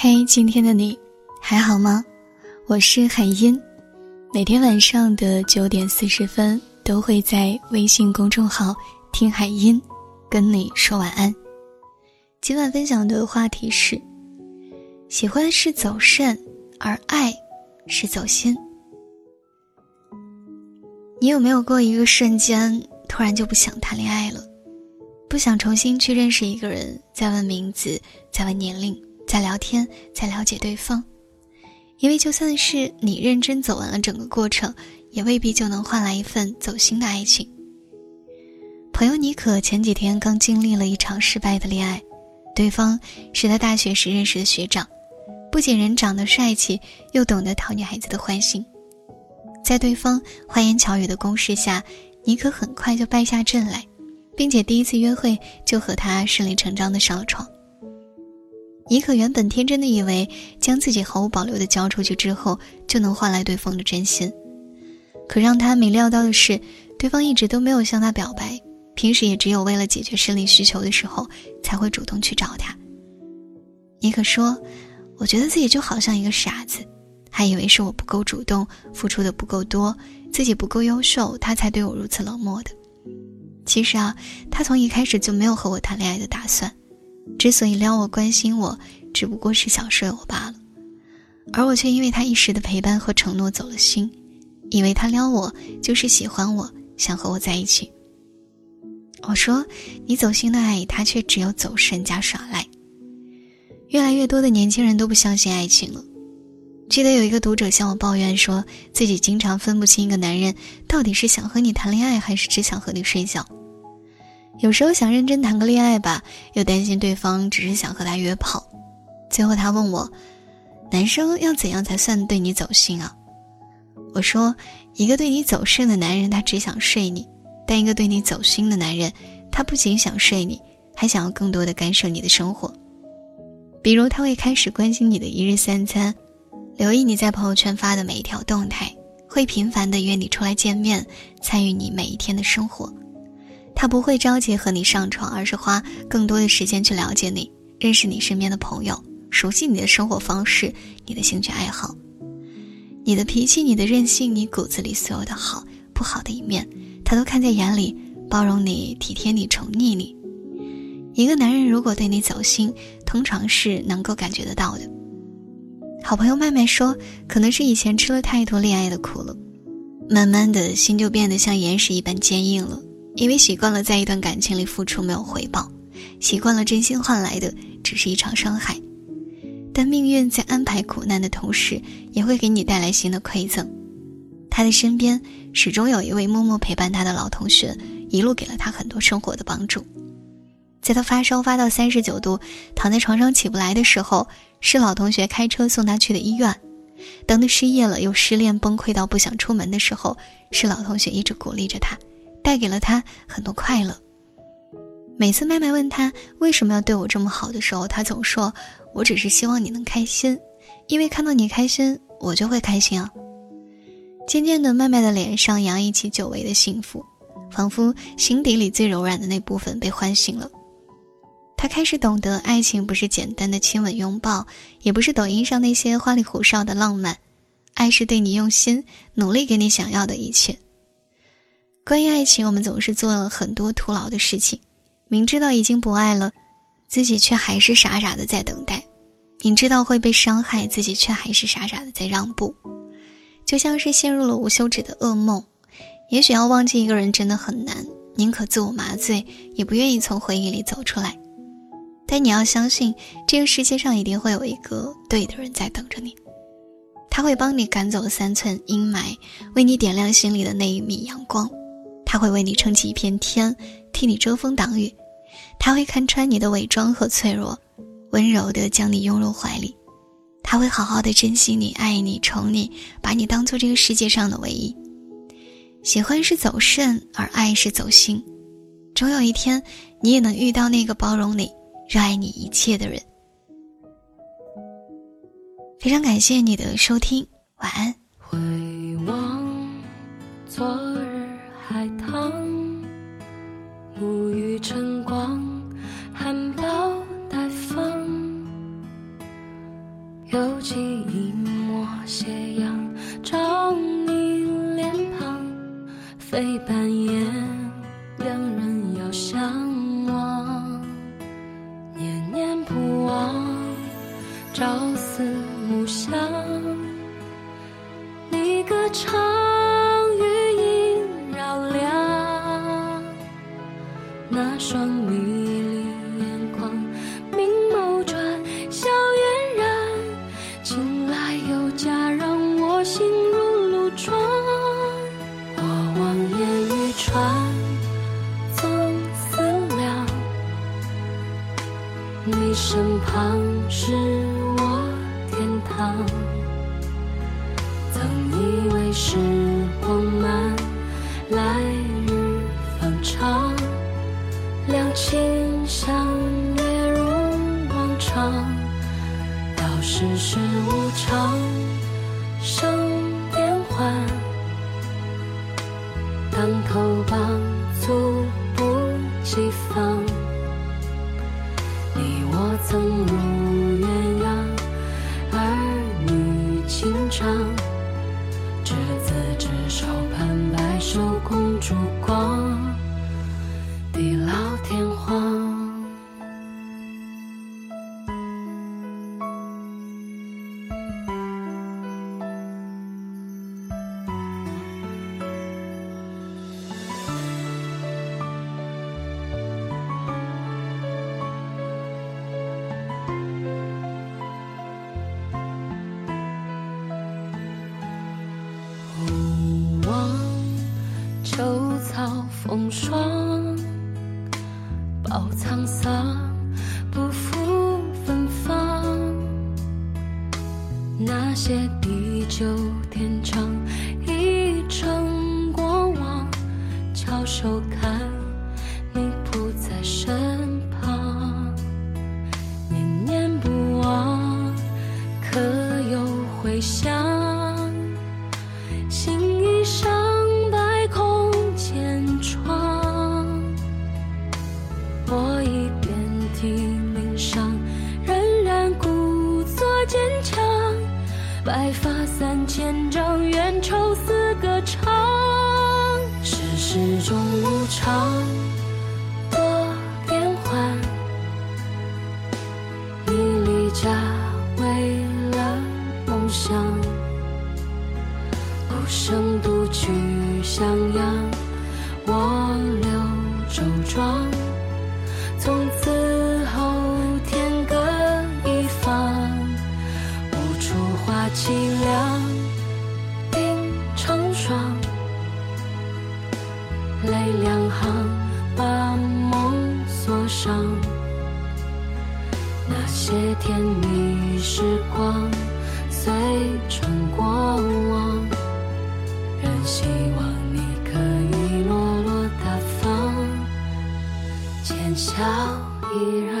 嘿，今天的你还好吗？我是海音，每天晚上的九点四十分都会在微信公众号“听海音”跟你说晚安。今晚分享的话题是：喜欢是走肾，而爱是走心。你有没有过一个瞬间，突然就不想谈恋爱了，不想重新去认识一个人，再问名字，再问年龄？在聊天，在了解对方，因为就算是你认真走完了整个过程，也未必就能换来一份走心的爱情。朋友妮可前几天刚经历了一场失败的恋爱，对方是他大学时认识的学长，不仅人长得帅气，又懂得讨女孩子的欢心。在对方花言巧语的攻势下，妮可很快就败下阵来，并且第一次约会就和他顺理成章的上了床。妮可原本天真的以为，将自己毫无保留的交出去之后，就能换来对方的真心。可让他没料到的是，对方一直都没有向他表白，平时也只有为了解决生理需求的时候，才会主动去找他。妮可说：“我觉得自己就好像一个傻子，还以为是我不够主动，付出的不够多，自己不够优秀，他才对我如此冷漠的。其实啊，他从一开始就没有和我谈恋爱的打算。”之所以撩我关心我，只不过是想睡我罢了，而我却因为他一时的陪伴和承诺走了心，以为他撩我就是喜欢我，想和我在一起。我说你走心的爱，他却只有走肾加耍赖。越来越多的年轻人都不相信爱情了。记得有一个读者向我抱怨，说自己经常分不清一个男人到底是想和你谈恋爱，还是只想和你睡觉。有时候想认真谈个恋爱吧，又担心对方只是想和他约炮。最后他问我：“男生要怎样才算对你走心啊？”我说：“一个对你走肾的男人，他只想睡你；但一个对你走心的男人，他不仅想睡你，还想要更多的干涉你的生活。比如他会开始关心你的一日三餐，留意你在朋友圈发的每一条动态，会频繁的约你出来见面，参与你每一天的生活。”他不会着急和你上床，而是花更多的时间去了解你，认识你身边的朋友，熟悉你的生活方式、你的兴趣爱好、你的脾气、你的任性、你骨子里所有的好不好的一面，他都看在眼里，包容你、体贴你、宠溺你。一个男人如果对你走心，通常是能够感觉得到的。好朋友麦麦说，可能是以前吃了太多恋爱的苦了，慢慢的心就变得像岩石一般坚硬了。因为习惯了在一段感情里付出没有回报，习惯了真心换来的只是一场伤害，但命运在安排苦难的同时，也会给你带来新的馈赠。他的身边始终有一位默默陪伴他的老同学，一路给了他很多生活的帮助。在他发烧发到三十九度，躺在床上起不来的时候，是老同学开车送他去的医院；等他失业了又失恋崩溃到不想出门的时候，是老同学一直鼓励着他。带给了他很多快乐。每次麦麦问他为什么要对我这么好的时候，他总说：“我只是希望你能开心，因为看到你开心，我就会开心啊。”渐渐的，麦麦的脸上洋溢起久违的幸福，仿佛心底里最柔软的那部分被唤醒了。他开始懂得，爱情不是简单的亲吻拥抱，也不是抖音上那些花里胡哨的浪漫，爱是对你用心，努力给你想要的一切。关于爱情，我们总是做了很多徒劳的事情，明知道已经不爱了，自己却还是傻傻的在等待；明知道会被伤害，自己却还是傻傻的在让步，就像是陷入了无休止的噩梦。也许要忘记一个人真的很难，宁可自我麻醉，也不愿意从回忆里走出来。但你要相信，这个世界上一定会有一个对的人在等着你，他会帮你赶走三寸阴霾，为你点亮心里的那一米阳光。他会为你撑起一片天，替你遮风挡雨；他会看穿你的伪装和脆弱，温柔地将你拥入怀里；他会好好的珍惜你、爱你、宠你，把你当做这个世界上的唯一。喜欢是走肾，而爱是走心。总有一天，你也能遇到那个包容你、热爱你一切的人。非常感谢你的收听，晚安。回望昨。晨光含苞待放又起一抹斜阳照你脸庞飞半夜两人遥相望念念不忘朝思暮想你歌唱身旁是我天堂。曾以为时光慢，来日方长，两情相悦如往常。到世事无常，生变幻，当头棒，猝不及防。长。草风霜，饱沧桑，不负芬芳。那些地久天长，已成过往。翘首长，多变幻。你离家为了梦想。孤声独去襄阳，我留周庄。从此后天各一方，无处话凄凉，那些甜蜜时光，随成过往。仍希望你可以落落大方，浅笑依然。